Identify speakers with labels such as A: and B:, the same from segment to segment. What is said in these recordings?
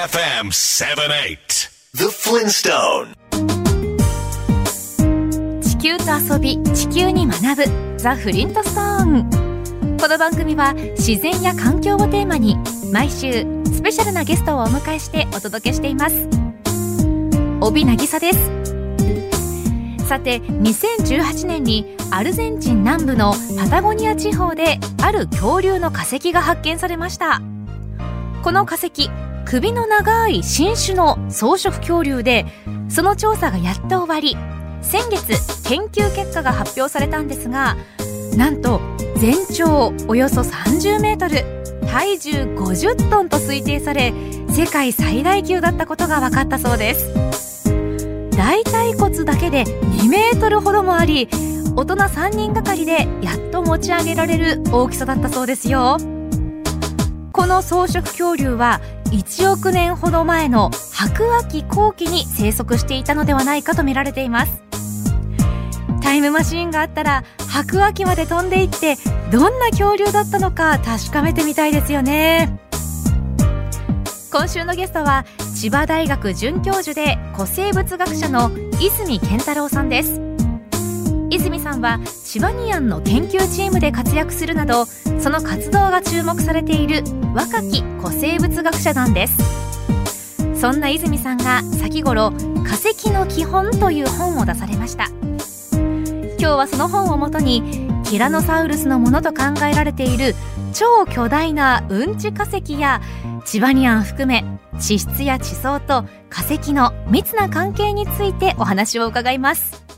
A: FM 78 The Flintstone.
B: 地球と遊び地球に学ぶ。ザ・フリントストーンこの番組は自然や環境をテーマに毎週スペシャルなゲストをお迎えしてお届けしています。帯渚です。さて2018年にアルゼンチン南部のパタゴニア地方である恐竜の化石が発見されました。この化石首の長い新種の草食恐竜でその調査がやっと終わり先月研究結果が発表されたんですがなんと全長およそ30メートル体重50トンと推定され世界最大級だったことが分かったそうです。大腿骨だけで2メートルほどもあり大人3人がかりでやっと持ち上げられる大きさだったそうですよ。この草食恐竜は1億年ほど前の白亜紀後期に生息していたのではないかと見られています。タイムマシーンがあったら白亜紀まで飛んでいってどんな恐竜だったのか確かめてみたいですよね。今週のゲストは千葉大学准教授で古生物学者の泉健太郎さんです。泉さんはチバニアンの研究チームで活躍するなどその活動が注目されている若き古生物学者なんです。そんな泉さんが先頃「化石の基本」という本を出されました。今日はその本をもとにティラノサウルスのものと考えられている超巨大なうんち化石やチバニアン含め地質や地層と化石の密な関係についてお話を伺います。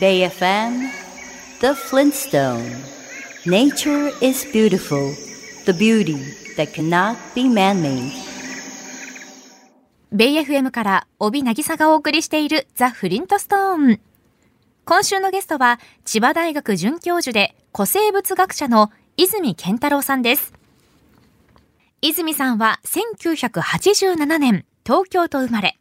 C: Bay FM The Flintstone Nature is beautiful The beauty that cannot be man-made
B: ベイ FM から帯渚がお送りしているザ・フリントストーン。今週のゲストは千葉大学准教授で古生物学者の泉健太郎さんです。泉さんは1987年東京と生まれ、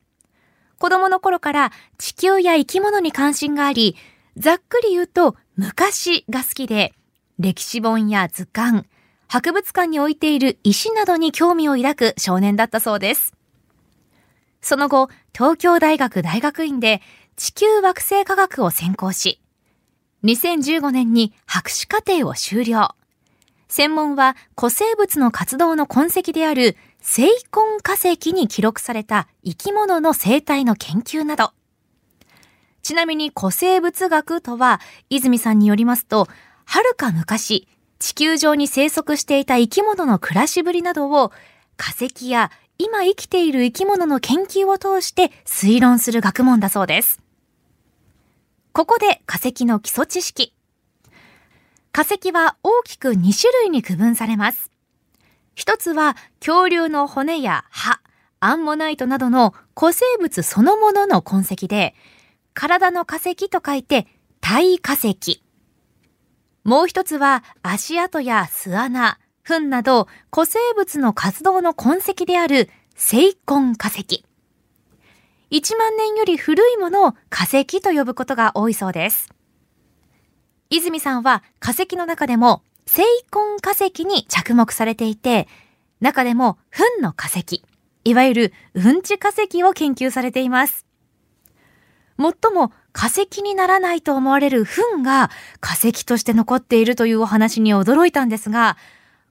B: 子供の頃から地球や生き物に関心があり、ざっくり言うと昔が好きで、歴史本や図鑑、博物館に置いている石などに興味を抱く少年だったそうです。その後、東京大学大学院で地球惑星科学を専攻し、2015年に博士課程を修了。専門は古生物の活動の痕跡であるセイコン化石に記録された生き物の生態の研究など。ちなみに古生物学とは、泉さんによりますと、はるか昔、地球上に生息していた生き物の暮らしぶりなどを化石や今生きている生き物の研究を通して推論する学問だそうです。ここで化石の基礎知識。化石は大きく2種類に区分されます。一つは恐竜の骨や歯、アンモナイトなどの古生物そのものの痕跡で、体の化石と書いて体化石。もう一つは足跡や巣穴、糞など古生物の活動の痕跡であるセイコン化石。1万年より古いものを化石と呼ぶことが多いそうです。泉さんは化石の中でもセイコン化石に着目されていて、中でも糞の化石、いわゆるうんち化石を研究されています。もっとも化石にならないと思われる糞が化石として残っているというお話に驚いたんですが、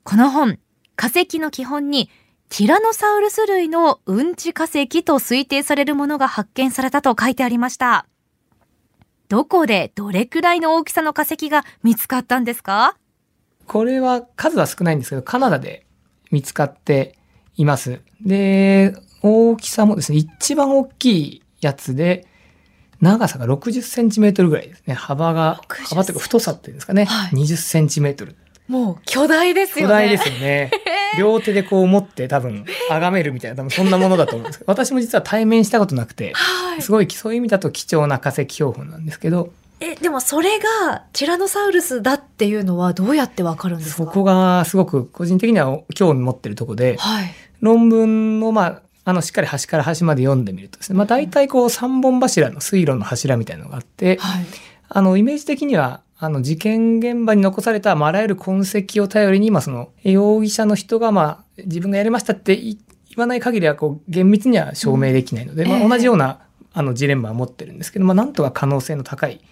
B: この本、化石の基本にティラノサウルス類のうんち化石と推定されるものが発見されたと書いてありました。どこでどれくらいの大きさの化石が見つかったんですか？
D: これは数は少ないんですけど、カナダで見つかっています。で、大きさもですね、一番大きいやつで、長さが60センチメートルぐらいですね。幅が、
B: 60
D: 幅というか太さっていうんですかね。
B: はい
D: 20センチメートル。
B: もう巨大です
D: 巨大ですよね。両手でこう持って多分、崇めるみたいな、多分そんなものだと思うんですけど、私も実は対面したことなくて、
B: はい
D: すごいそういう意味だと貴重な化石標本なんですけど、
B: え、でもそれがティラノサウルスだっていうのはどうやってわかるんですか？
D: そこがすごく個人的には興味持ってるところで、
B: はい。
D: 論文をまあ、あの、しっかり端から端まで読んでみるとですね、まあ大体こう三本柱の水路の柱みたいなのがあって、
B: はい。
D: あの、イメージ的には、あの事件現場に残された、まあ、あらゆる痕跡を頼りに、まあ、その容疑者の人が、まあ、自分がやりましたって言わない限りはこう厳密には証明できないので、
B: うん
D: まあ、
B: ええ
D: 同じようなあのジレンマを持ってるんですけど、まあ、なんとか可能性の高い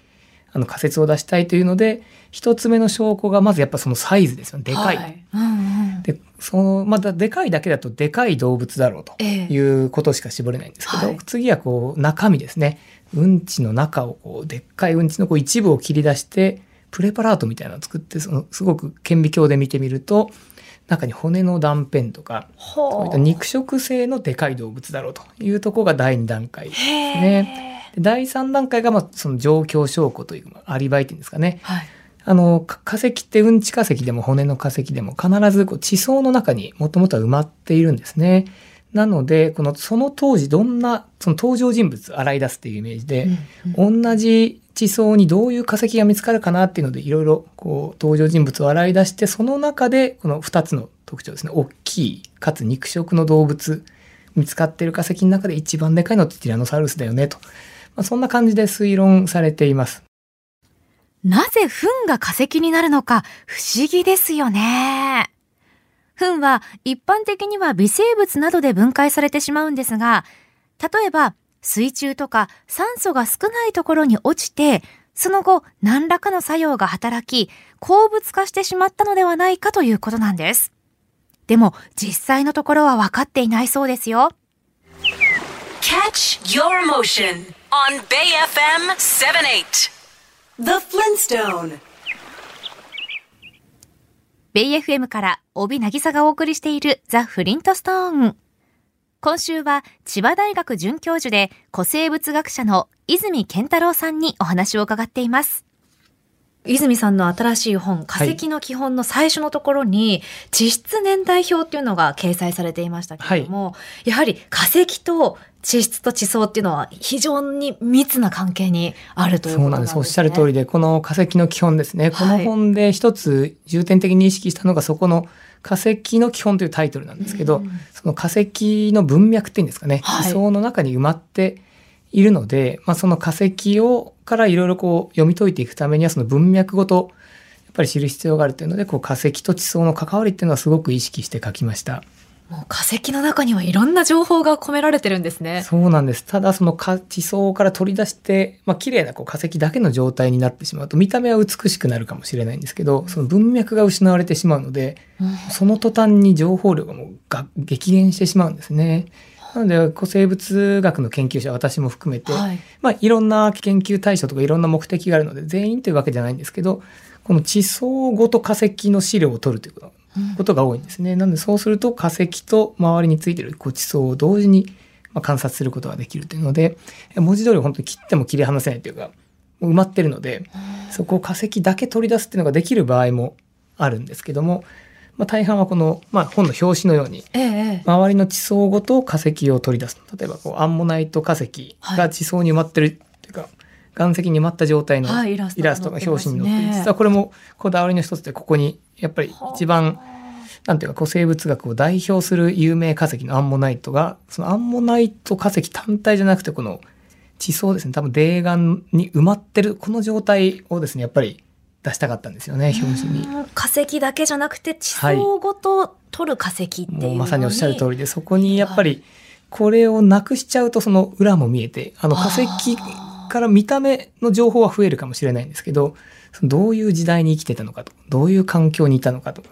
D: あの仮説を出したいというので一つ目の証拠がまずやっぱそのサイズですよね。でかい。
B: はうんうん。
D: でそのまたでかいだけだとでかい動物だろうと
B: ええ。
D: いうことしか絞れないんですけど、
B: はい。
D: 次はこう中身ですね。うんちの中をこうでっかいうんちのこう一部を切り出してプレパラートみたいなのを作ってそのすごく顕微鏡で見てみると中に骨の断片とかそう。いった肉食性のでかい動物だろうというところが第2段階ですね。で第3段階がまあその状況証拠というまあアリバイっていうんですかね。
B: はい。
D: あのか化石ってうんち化石でも骨の化石でも必ずこう地層の中にもともとは埋まっているんですね。なのでこのその当時どんなその登場人物洗い出すっていうイメージで、同じ地層にどういう化石が見つかるかなっていうのでいろいろこう登場人物を洗い出してその中でこの2つの特徴ですね大きいかつ肉食の動物見つかっている化石の中で一番でかいのってティラノサウルスだよねと、まあ、そんな感じで推論されています。
B: なぜ糞が化石になるのか不思議ですよね。糞は一般的には微生物などで分解されてしまうんですが、例えば水中とか酸素が少ないところに落ちて、その後何らかの作用が働き、鉱物化してしまったのではないかということなんです。でも実際のところは分かっていないそうですよ。
E: Catch your emotion on Bay FM 78. The Flintstone.
B: ベイ FM から帯渚がお送りしているザ・フリントストーン。今週は千葉大学准教授で古生物学者の泉健太郎さんにお話を伺っています。泉さんの新しい本、化石の基本の最初のところに、地質年代表っていうのが掲載されていましたけれども、やはり化石と地質と地層っていうのは非常に密な関係にあるということなんですね。
D: そうなんです。おっしゃる通りで、この化石の基本ですね。この本で一つ重点的に意識したのが、そこの化石の基本というタイトルなんですけど、
B: うん
D: その化石の文脈っていうんですかね、
B: はい
D: 地層の中に埋まっているので、まあ、その化石をからいろいろこう読み解いていくためには、その文脈ごと、やっぱり知る必要があるというので、こう化石と地層の関わりっていうのはすごく意識して書きました。
B: もう化石の中にはいろんな情報が込められてるんですね。
D: そうなんです。ただそのか地層から取り出して、まあ綺麗なこう化石だけの状態になってしまうと見た目は美しくなるかもしれないんですけど、その文脈が失われてしまうので、その途端に情報量がもうが激減してしまうんですね。なので古生物学の研究者私も含めて、
B: はい。
D: まあいろんな研究対象とかいろんな目的があるので全員というわけじゃないんですけど、この地層ごと化石の資料を取るということことが多いんですね。なのでそうすると化石と周りについてるこう地層を同時にまあ観察することができるというので文字通り本当に切っても切り離せないというかもう埋まってるのでそこを化石だけ取り出すっていうのができる場合もあるんですけども、まあ、大半はこの、まあ、本の表紙のように
B: ええ。
D: 周りの地層ごと化石を取り出す。例えばこうアンモナイト化石が地層に埋まってるっていうか、岩石に埋まった状態の
B: はいイラストが
D: 表紙に載っていて、
B: 載ってますね
D: 実はこれもこだわりの一つでここにやっぱり一番なんていうか古生物学を代表する有名化石のアンモナイトがそのアンモナイト化石単体じゃなくてこの地層ですね。多分泥岩に埋まってるこの状態をですねやっぱり出したかったんですよね表紙に。
B: うん化石だけじゃなくて地層ごと取る化石っていうの
D: もうまさにおっしゃる通りでそこにやっぱりこれをなくしちゃうとその裏も見えてあの化石から見た目の情報は増えるかもしれないんですけどどういう時代に生きてたのかとどういう環境にいたのかとか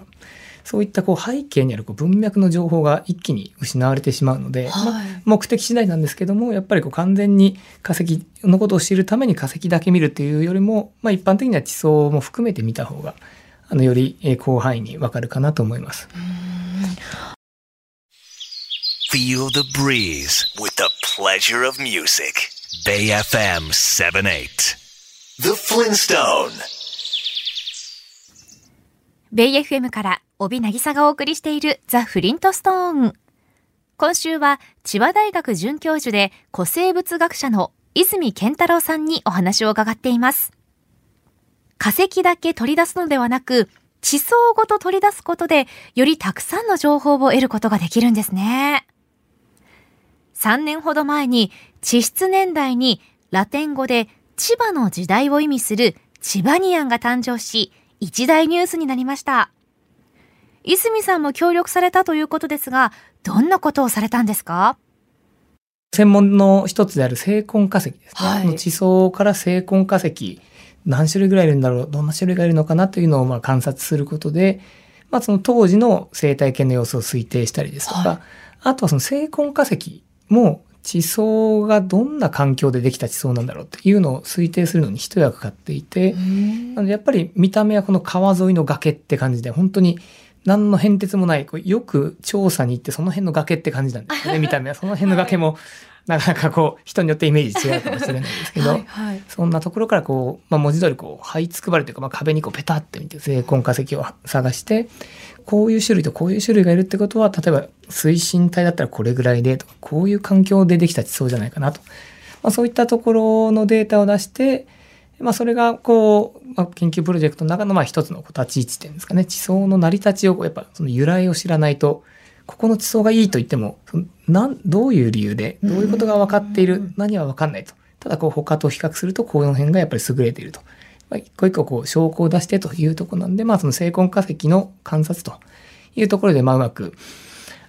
D: そういったこう背景にあるこう文脈の情報が一気に失われてしまうので、
B: はい
D: まあ目的次第なんですけどもやっぱりこう完全に化石のことを知るために化石だけ見るというよりも、まあ、一般的には地層も含めて見た方があのよりえー広範囲にわかるかなと思います。
A: Feel the breeze with the pleasure of music. Bay FM 78. The Flintstone.
B: ベイ FM から帯渚がお送りしているザ・フリントストーン。今週は千葉大学准教授で古生物学者の泉健太郎さんにお話を伺っています。化石だけ取り出すのではなく、地層ごと取り出すことで、よりたくさんの情報を得ることができるんですね。3年ほど前に地質年代にラテン語で千葉の時代を意味するチバニアンが誕生し、一大ニュースになりました。泉さんも協力されたということですが、どんなことをされたんですか？
D: 専門の一つである成根化石ですね。はい、地層から成根化石、何種類ぐらいいるんだろう、どんな種類がいるのかなというのをまあ観察することで、まあその当時の生態系の様子を推定したりですとか、はい、あとはその成根化石も地層がどんな環境でできた地層なんだろうっていうのを推定するのに一役買っていて、なのでやっぱり見た目はこの川沿いの崖って感じで、本当に何の変哲もない、こうよく調査に行ってその辺の崖って感じなんですよね、見た目は。その辺の崖も、なかなかこう、人によってイメージ違うかもしれないですけど、はいはい、そんなところからこう、まあ、文字通りこう、這いつくばるというか、まあ、壁にこう、ペタって見て、成根化石を探して、こういう種類とこういう種類がいるってことは、例えば水深帯だったらこれぐらいでとか、こういう環境でできた地層じゃないかなと。まあ、そういったところのデータを出して、まあ、それがこう、まあ、研究プロジェクトの中のまあ一つの立ち位置点ですかね。地層の成り立ちをやっぱその由来を知らないとここの地層がいいと言ってもなんどういう理由でどういうことが分かっている何は分かんないと。ただこう他と比較するとこの辺がやっぱり優れていると、まあ、一個一個こう証拠を出してというところなんでまあその成根化石の観察というところでまあうまく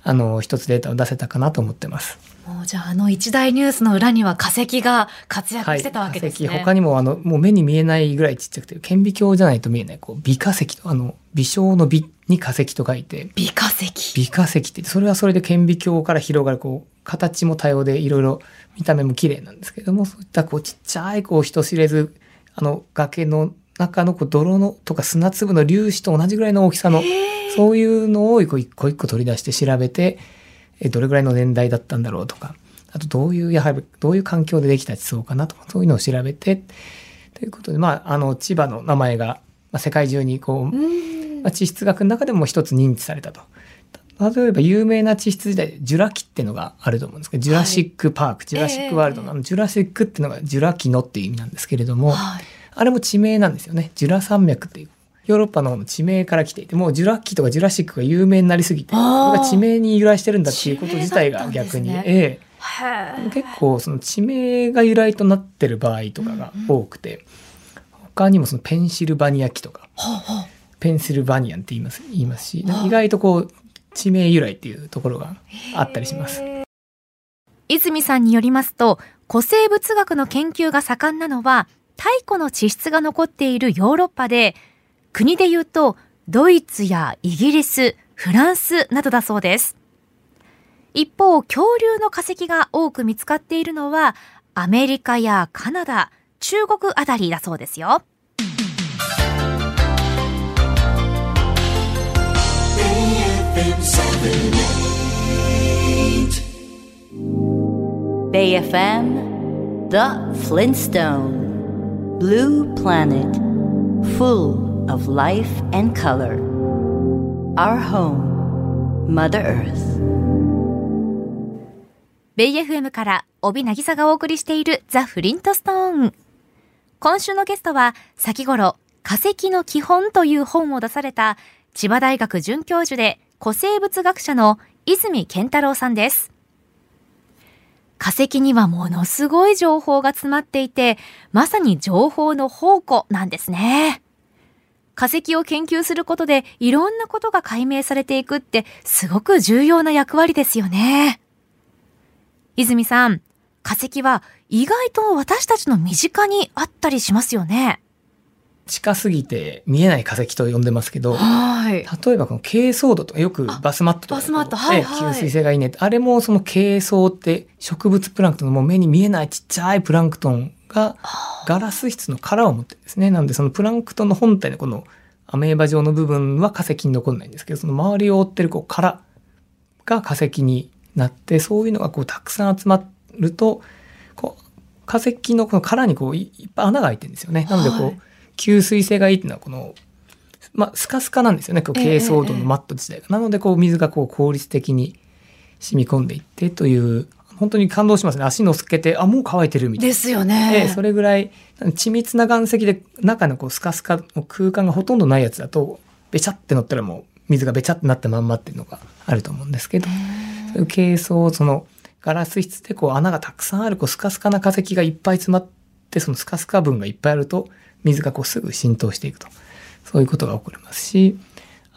D: あの一つデータを出せたかなと思ってます。
B: もうじゃああの一大ニュースの裏には化石が活躍してたわけですね。
D: はい、他にもあのもう目に見えないぐらいちっちゃくて顕微鏡じゃないと見えないこう微化石とあの微小の微に化石と書いて。
B: 微化石。
D: 微化石ってそれはそれで顕微鏡から広がるこう形も多様でいろいろ見た目も綺麗なんですけどもそういったこうちっちゃいこう人知れずあの崖の中のこう泥のとか砂粒の粒子と同じぐらいの大きさのそういうのを一個一個取り出して調べてえどれぐらいの年代だったんだろうとか、あとどういう、やはりどういう環境でできた地層かなとか、そういうのを調べて、ということで、まあ、あの、千葉の名前が、まあ、世界中にこう、まあ、地質学の中でも一つ認知されたと。例えば有名な地質時代でジュラ紀っていうのがあると思うんですけど、ジュラシックパーク、はい、ジュラシックワールドの、あのジュラシックっていうのがジュラ紀のっていう意味なんですけれども、はい、あれも地名なんですよね。ジュラ山脈っていうヨーロッパの方の地名から来ていて、もうジュラ紀とかジュラシックが有名になりすぎて、これが地名に由来してるんだっていうこと自体が逆に、ね、ええ、結構その地名が由来となってる場合とかが多くて、うんうん、他にもそのペンシルバニア紀とか、ペンシルバニアンって言います言いますし、意外とこう地名由来っていうところがあったりします。
B: 泉さんによりますと、古生物学の研究が盛んなのは、太古の地質が残っているヨーロッパで、国で言うとドイツやイギリス、フランスなどだそうです。一方、恐竜の化石が多く見つかっているのはアメリカやカナダ、中国あたりだそうですよ。
C: Bay FM The Flintstone Blue Planet Full of life and color. Our home, Mother Earth.
B: ベイ FM から帯渚がお送りしているザ・フリントストーン。今週のゲストは先頃化石の基本という本を出された千葉大学准教授で古生物学者の泉健太郎さんです。化石にはものすごい情報が詰まっていて、まさに情報の宝庫なんですね。化石を研究することでいろんなことが解明されていくってすごく重要な役割ですよね。泉さん、化石は意外と私たちの身近にあったりしますよね。
D: 近すぎて見えない化石と呼んでますけど、はい、例えばこの珪藻土とかよくバスマットとかバスマット、はいはい、吸水性がいいねあれもその珪藻って植物プランクトンのもう目に見えないちっちゃいプランクトンがガラス質の殻を持ってるんですね。なのでそのプランクトンの本体のこのアメーバ状の部分は化石に残んないんですけど、その周りを覆ってるこう殻が化石になって、そういうのがこうたくさん集まると、こう化石のこの殻にこういっぱい穴が開いてるんですよね。なのでこう、はい、吸水性がいいっていうのはこの、まあ、スカスカなんですよね。こう珪藻土のマット自体が。えー、なのでこう水がこう効率的に染み込んでいってという本当に感動しますね。足のすけて、あ、もう乾いてるみたいな。
B: ですよね。
D: それぐらい、緻密な岩石で中のこうスカスカの空間がほとんどないやつだと、べちゃって乗ったらもう水がべちゃってなったまんまっていうのがあると思うんですけど、そういう珪藻、そのガラス質でこう穴がたくさんあるこうスカスカな化石がいっぱい詰まって、そのスカスカ分がいっぱいあると、水がこうすぐ浸透していくと。そういうことが起こりますし、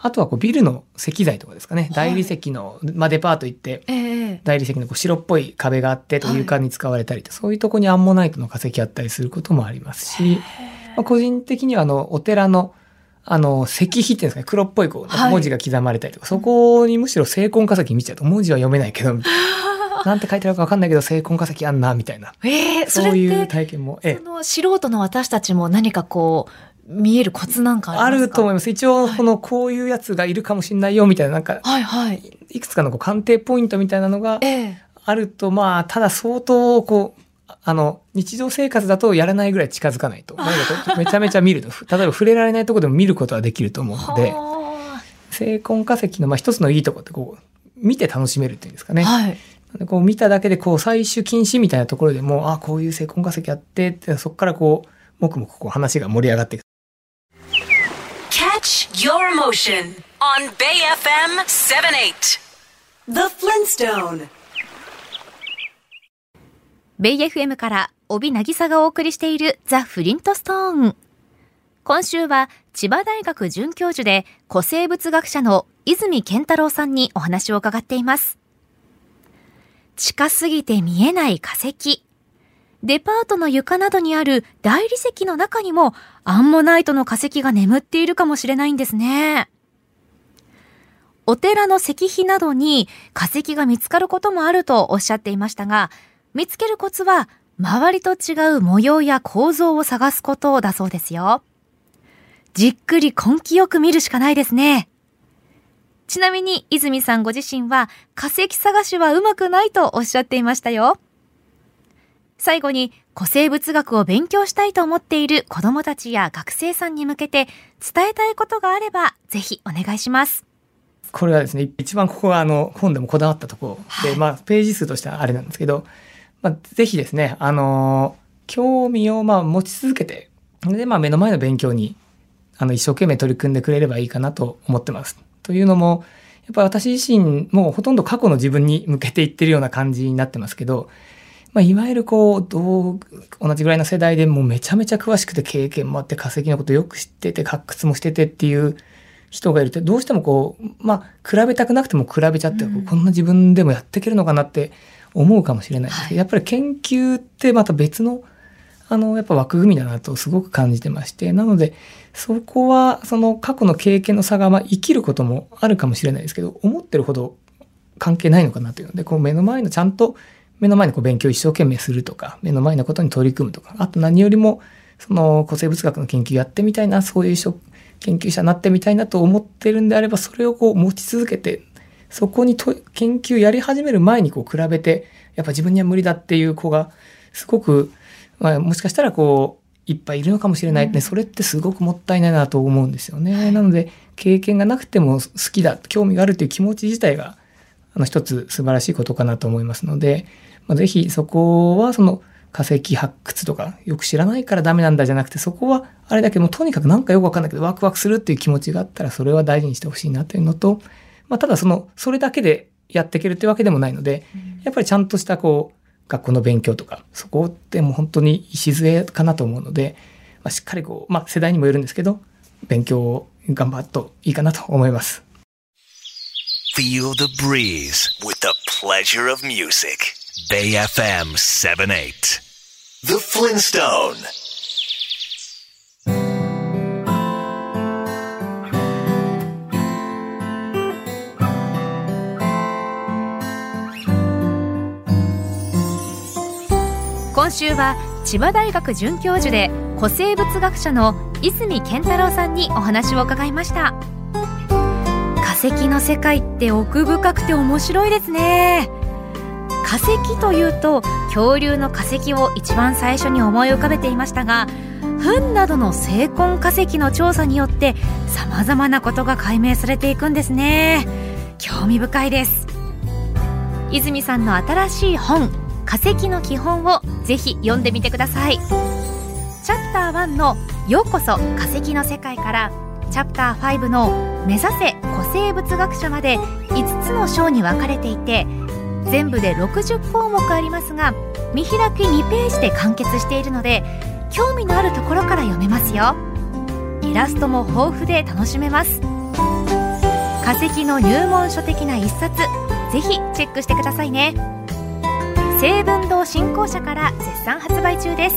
D: あとはこうビルの石材とかですかね、大理石の、まあ、デパート行って、大理石のこう白っぽい壁があってと床に使われたりと、そういうとこにアンモナイトの化石あったりすることもありますし、まあ、個人的にはあのお寺のあの石碑っていうんですかね。黒っぽいこう文字が刻まれたりとか、はい、そこにむしろ精魂化石見ちゃうと文字は読めないけど なんて書いてあるか分かんないけど精魂化石あんなみたいな、
B: えー、
D: そういう体験も、
B: ええ、その素人の私たちも何かこう見えるコツなんか
D: あると思います。一応、この、こういうやつがいるかもしれないよ、みたいな、なんか、
B: はいはい。
D: いくつかのこう鑑定ポイントみたいなのが、あると、まあ、ただ相当、こう、あの、日常生活だとやらないぐらい近づかないと。めちゃめちゃ見ると、例えば触れられないところでも見ることはできると思うので、成婚化石の、まあ、一つのいいとこってこう、見て楽しめるっていうんですかね。
B: はい。
D: こう見ただけでこう採取禁止みたいなところでもあこういう成婚化石あってってそこからこうもくもくこう話が盛り上がっていく
E: your emotion on Bay FM 78. The Flintstone.
B: ベイ FM から帯渚がお送りしているザ・フリントストーン。今週は千葉大学准教授で古生物学者の泉健太郎さんにお話を伺っています。近すぎて見えない化石。デパートの床などにある大理石の中にもアンモナイトの化石が眠っているかもしれないんですね。お寺の石碑などに化石が見つかることもあるとおっしゃっていましたが、見つけるコツは周りと違う模様や構造を探すことだそうですよ。じっくり根気よく見るしかないですね。ちなみに泉さんご自身は化石探しはうまくないとおっしゃっていましたよ。最後に古生物学を勉強したいと思っている子供たちや学生さんに向けて伝えたいことがあればぜひお願いします。
D: これはですね、一番ここがあの本でもこだわったところで、はい、まあページ数としてはあれなんですけど、まあぜひですね、あの興味をまあ持ち続けて、でまあ目の前の勉強にあの一生懸命取り組んでくれればいいかなと思ってます。というのも、やっぱり私自身もほとんど過去の自分に向けていってるような感じになってますけど、まあ、いわゆるこう、同じぐらいの世代でもうめちゃめちゃ詳しくて経験もあって化石のことよく知ってて発掘もしててっていう人がいるとどうしてもこう、まあ、比べたくなくても比べちゃって、うん、こんな自分でもやっていけるのかなって思うかもしれない。ですけど、はい、やっぱり研究ってまた別のあの、やっぱ枠組みだなとすごく感じてまして、なので、そこは、その過去の経験の差が、まあ、生きることもあるかもしれないですけど、思ってるほど関係ないのかなというので、こう目の前のちゃんと目の前のこう勉強を一生懸命するとか、目の前のことに取り組むとか、あと何よりも、その古生物学の研究やってみたいな、そういう研究者になってみたいなと思ってるんであれば、それをこう持ち続けて、そこにと研究やり始める前にこう比べて、やっぱ自分には無理だっていう子が、すごく、まあ、もしかしたらこう、いっぱいいるのかもしれない。ね、うん、それってすごくもったいないなと思うんですよね。なので、経験がなくても好きだ、興味があるという気持ち自体が、あの一つ素晴らしいことかなと思いますので、まあ、ぜひそこはその化石発掘とかよく知らないからダメなんだじゃなくてそこはあれだけどもとにかくなんかよくわかんないけどワクワクするっていう気持ちがあったらそれは大事にしてほしいなというのと、まあ、ただそのそれだけでやっていけるってわけでもないので、やっぱりちゃんとしたこう学校の勉強とかそこってもう本当に礎かなと思うので、まあ、しっかりこう、まあ、世代にもよるんですけど勉強を頑張るといいかなと思います。
A: Feel the breeze with the pleasure of music. Bay FM 78. The Flintstone.
B: 今週は千葉大学准教授で古生物学者の泉健太郎さんにお話を伺いました化石の世界って奥深くて面白いですね化石というと恐竜の化石を一番最初に思い浮かべていましたが糞などの成婚化石の調査によって様々なことが解明されていくんですね。興味深いです。泉さんの新しい本化石の基本をぜひ読んでみてください。チャプター1のようこそ化石の世界からチャプター5の目指せ古生物学者まで5つの章に分かれていて全部で60項目ありますが見開き2ページで完結しているので興味のあるところから読めますよ。イラストも豊富で楽しめます。化石の入門書的な一冊ぜひチェックしてくださいね。成文堂新興社から絶賛発売中です。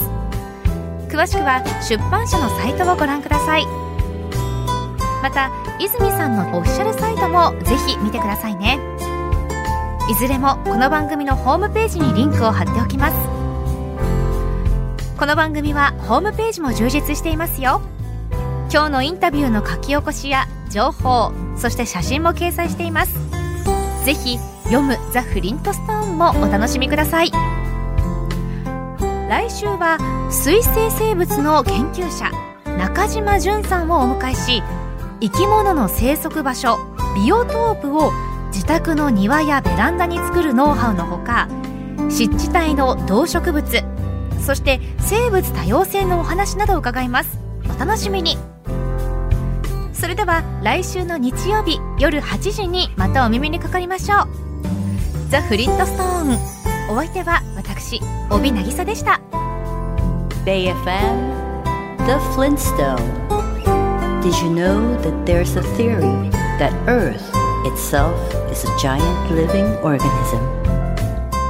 B: 詳しくは出版社のサイトをご覧ください。また泉さんのオフィシャルサイトもぜひ見てくださいね。いずれもこの番組のホームページにリンクを貼っておきます。この番組はホームページも充実していますよ。今日のインタビューの書き起こしや情報そして写真も掲載しています。ぜひ読むザ・フリントストーンもお楽しみください。来週は水生生物の研究者中島淳さんをお迎えし生き物の生息場所ビオトープを自宅の庭やベランダに作るノウハウのほか湿地帯の動植物そして生物多様性のお話などを伺います。お楽しみに。それでは来週の日曜日夜8時にまたお耳にかかりましょう。ザ・フリントストーン。お相手は私帯渚でした。
C: BayFM The Flintstone Did you know that there's a theory that Earth itself is a giant living organism?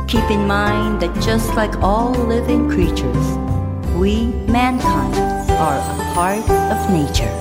C: Keep in mind that just like all living creatures, we, mankind, are a part of nature.